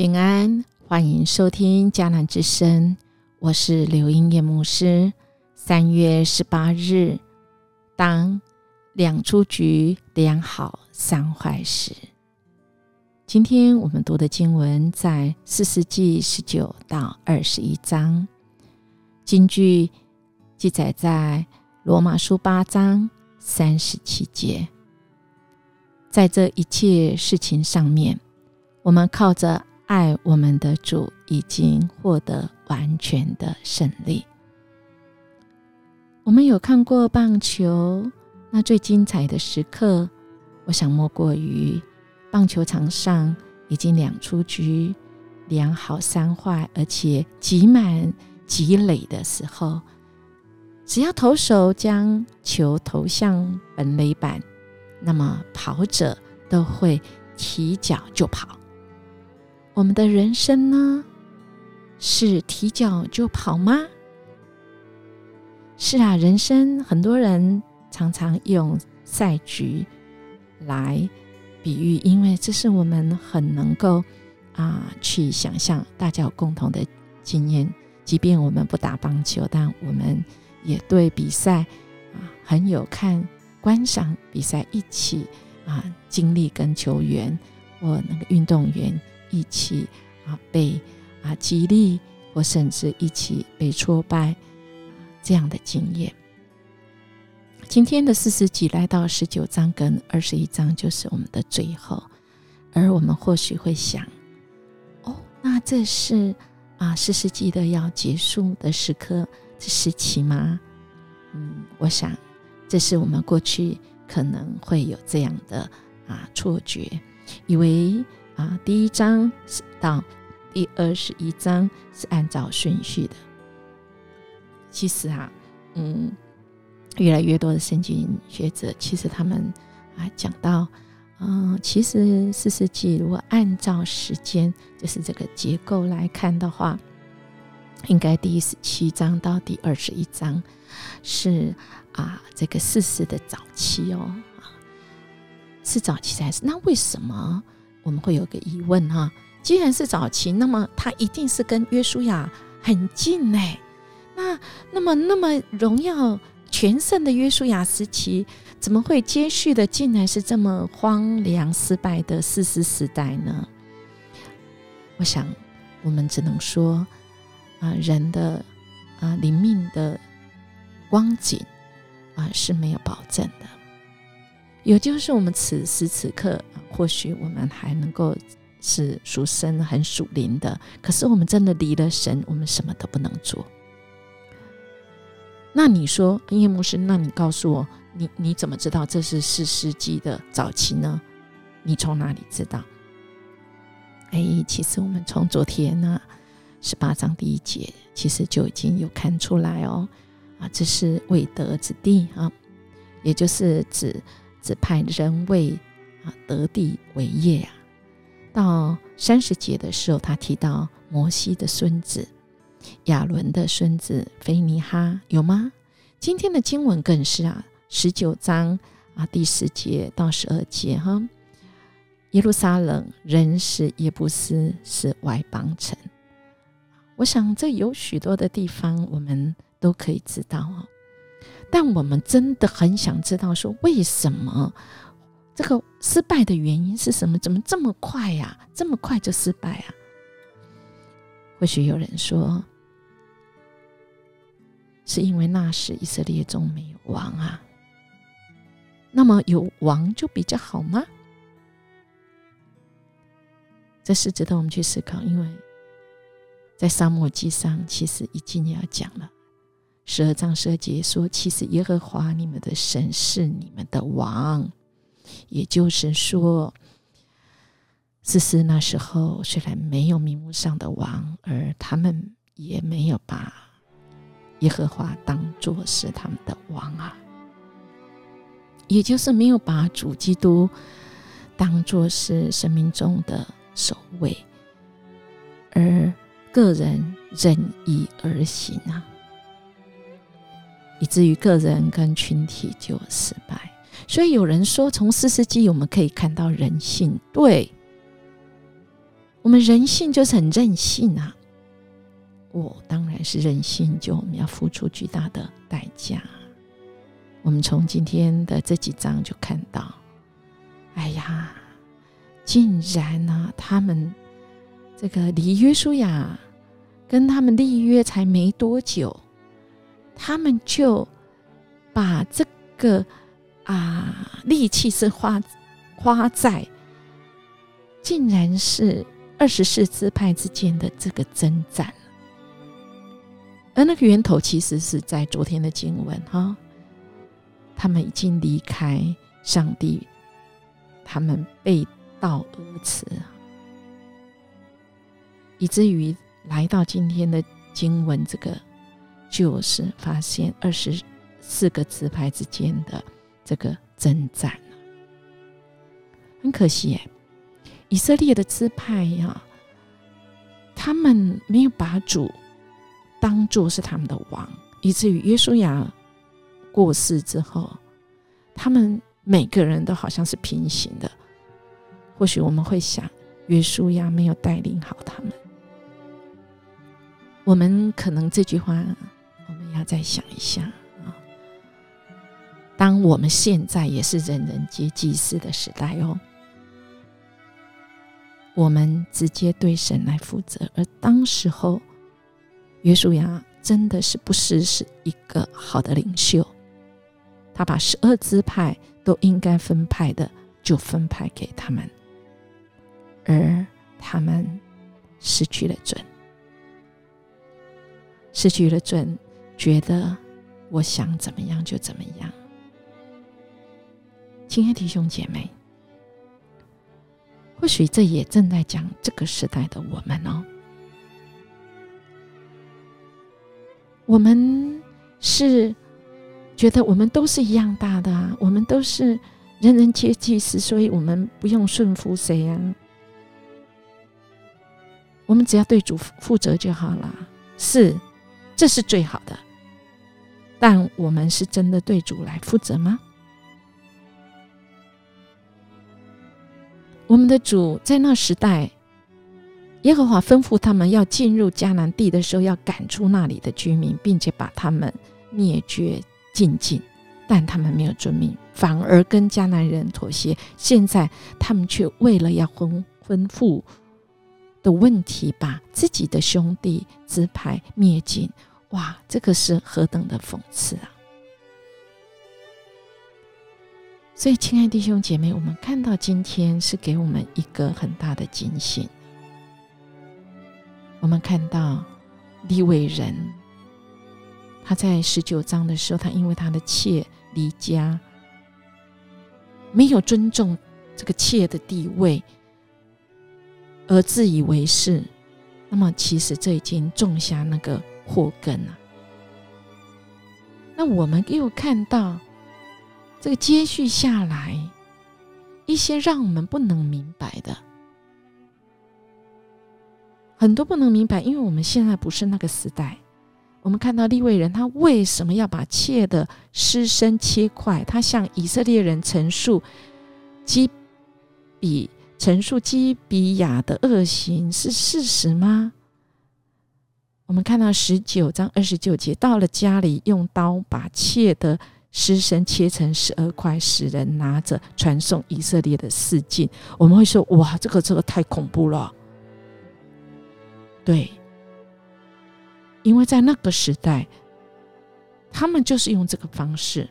平安，欢迎收听迦南之声，我是刘英叶牧师。三月十八日，当两出局，两好三坏时，今天我们读的经文在四世纪十九到二十一章，经句记载在罗马书八章三十七节。在这一切事情上面，我们靠着。爱我们的主已经获得完全的胜利。我们有看过棒球，那最精彩的时刻，我想莫过于棒球场上已经两出局、两好三坏，而且挤满积累的时候，只要投手将球投向本垒板，那么跑者都会提脚就跑。我们的人生呢，是提脚就跑吗？是啊，人生很多人常常用赛局来比喻，因为这是我们很能够啊去想象，大家有共同的经验。即便我们不打棒球，但我们也对比赛啊很有看观赏比赛，一起啊经历跟球员或那个运动员。一起啊被啊激励，或甚至一起被挫败，这样的经验。今天的四十集来到十九章跟二十一章，就是我们的最后。而我们或许会想，哦，那这是啊四世纪的要结束的时刻，这时期吗？嗯，我想这是我们过去可能会有这样的啊错觉，以为。啊，第一章到第二十一章是按照顺序的。其实啊，嗯，越来越多的圣经学者，其实他们啊讲到，嗯，其实四世纪如果按照时间，就是这个结构来看的话，应该第十七章到第二十一章是啊这个四世的早期哦，是早期还是？那为什么？我们会有个疑问哈，既然是早期，那么他一定是跟约书亚很近呢？那那么那么荣耀全盛的约书亚时期，怎么会接续的竟然是这么荒凉失败的四世时代呢？我想，我们只能说啊，人的啊灵命的光景啊是没有保证的。也就是我们此时此刻，或许我们还能够是属生、很属灵的，可是我们真的离了神，我们什么都不能做。那你说，叶牧师，那你告诉我，你你怎么知道这是四世纪的早期呢？你从哪里知道？哎，其实我们从昨天呢十八章第一节，其实就已经有看出来哦。啊，这是未得之地啊，也就是指。只派人为啊得地为业啊。到三十节的时候，他提到摩西的孙子亚伦的孙子菲尼哈，有吗？今天的经文更是啊，十九章啊第十节到十二节哈。耶路撒冷人是耶布斯是外邦城，我想这有许多的地方我们都可以知道哦。但我们真的很想知道，说为什么这个失败的原因是什么？怎么这么快呀？这么快就失败啊？或许有人说，是因为那时以色列中没有王啊。那么有王就比较好吗？这是值得我们去思考，因为在沙漠记上，其实已经要讲了。十二章十二节说：“其实耶和华你们的神是你们的王。”也就是说，思思那时候虽然没有名目上的王，而他们也没有把耶和华当作是他们的王啊，也就是没有把主基督当作是生命中的首位，而个人任意而行啊。以至于个人跟群体就失败，所以有人说，从四世纪我们可以看到人性。对，我们人性就是很任性啊！我当然是任性，就我们要付出巨大的代价。我们从今天的这几章就看到，哎呀，竟然呢，他们这个离约书亚跟他们立约才没多久，他们就把这个啊力气是花花在，竟然是。二十四支派之间的这个征战，而那个源头其实是在昨天的经文哈，他们已经离开上帝，他们背道而驰，以至于来到今天的经文，这个就是发现二十四个支派之间的这个征战很可惜耶。以色列的支派呀，他们没有把主当做是他们的王，以至于约书亚过世之后，他们每个人都好像是平行的。或许我们会想，约书亚没有带领好他们。我们可能这句话，我们要再想一下啊。当我们现在也是人人皆祭司的时代哦。我们直接对神来负责，而当时候，约书亚真的是不失是一个好的领袖，他把十二支派都应该分派的就分派给他们，而他们失去了准，失去了准，觉得我想怎么样就怎么样。亲爱的弟兄姐妹。或许这也正在讲这个时代的我们哦。我们是觉得我们都是一样大的，我们都是人人皆祭司，所以我们不用顺服谁呀，我们只要对主负责就好了。是，这是最好的。但我们是真的对主来负责吗？我们的主在那时代，耶和华吩咐他们要进入迦南地的时候，要赶出那里的居民，并且把他们灭绝尽尽。但他们没有遵命，反而跟迦南人妥协。现在他们却为了要婚婚妇的问题，把自己的兄弟支派灭尽。哇，这个是何等的讽刺啊！所以，亲爱弟兄姐妹，我们看到今天是给我们一个很大的警醒。我们看到利未人，他在十九章的时候，他因为他的妾离家，没有尊重这个妾的地位，而自以为是。那么，其实这已经种下那个祸根啊。那我们又看到。这个接续下来，一些让我们不能明白的，很多不能明白，因为我们现在不是那个时代。我们看到利未人，他为什么要把妾的尸身切块？他向以色列人陈述基比陈述基比亚的恶行是事实吗？我们看到十九章二十九节，到了家里，用刀把妾的。尸身切成十二块，使人拿着传送以色列的四境。我们会说：“哇，这个这个太恐怖了。”对，因为在那个时代，他们就是用这个方式。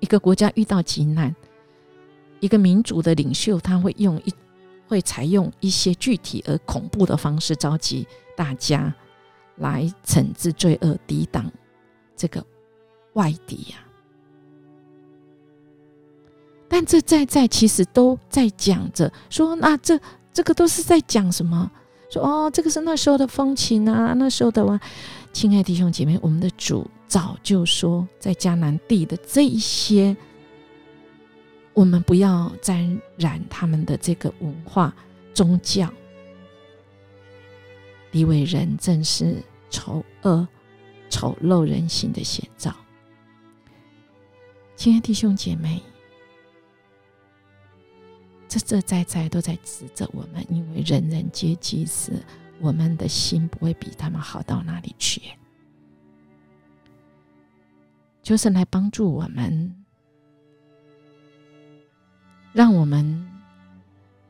一个国家遇到急难，一个民族的领袖他会用一会采用一些具体而恐怖的方式，召集大家来惩治罪恶，抵挡这个。外敌呀，但这在在其实都在讲着说，那这这个都是在讲什么？说哦，这个是那时候的风情啊，那时候的哇，亲爱弟兄姐妹，我们的主早就说，在迦南地的这一些，我们不要沾染他们的这个文化宗教。李伟人正是丑恶、丑陋人性的写照。亲爱的弟兄姐妹，这这在在都在指责我们，因为人人皆祭司，我们的心不会比他们好到哪里去。就是来帮助我们，让我们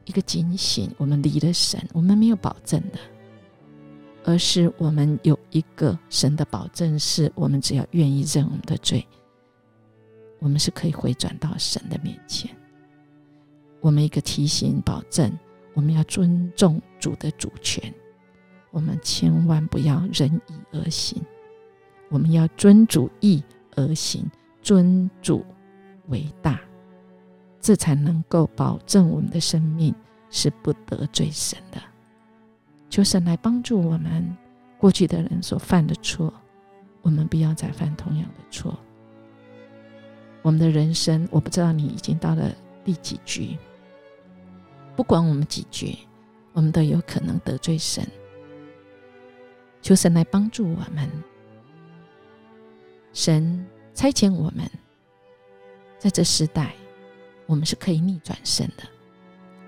一个警醒：我们离了神，我们没有保证的，而是我们有一个神的保证，是我们只要愿意认我们的罪，我们是可以回转到神的面前。我们一个提醒、保证，我们要尊重主的主权，我们千万不要任意而行，我们要尊主意。而行，尊主为大，这才能够保证我们的生命是不得罪神的。求神来帮助我们，过去的人所犯的错，我们不要再犯同样的错。我们的人生，我不知道你已经到了第几局，不管我们几局，我们都有可能得罪神。求神来帮助我们。神差遣我们，在这时代，我们是可以逆转胜的。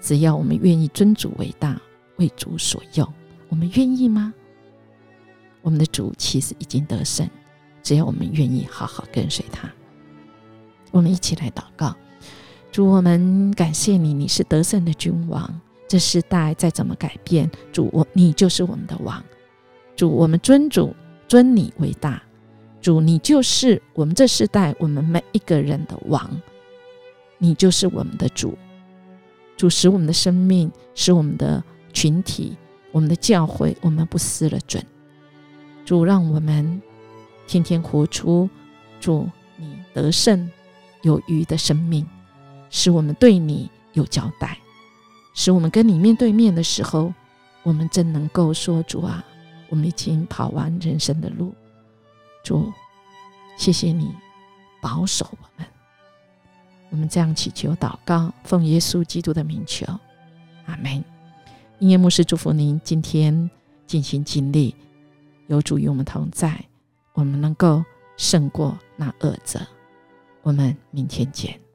只要我们愿意尊主为大，为主所用，我们愿意吗？我们的主其实已经得胜，只要我们愿意好好跟随他。我们一起来祷告：主，我们感谢你，你是得胜的君王。这时代再怎么改变，主我你就是我们的王。主，我们尊主尊你为大。主，你就是我们这世代我们每一个人的王，你就是我们的主。主使我们的生命，使我们的群体，我们的教会，我们不失了准。主，让我们天天活出主你得胜有余的生命，使我们对你有交代，使我们跟你面对面的时候，我们真能够说：主啊，我们已经跑完人生的路。主，谢谢你保守我们。我们这样祈求祷告，奉耶稣基督的名求，阿门。音乐牧师祝福您今天尽心尽力，有主与我们同在，我们能够胜过那恶者。我们明天见。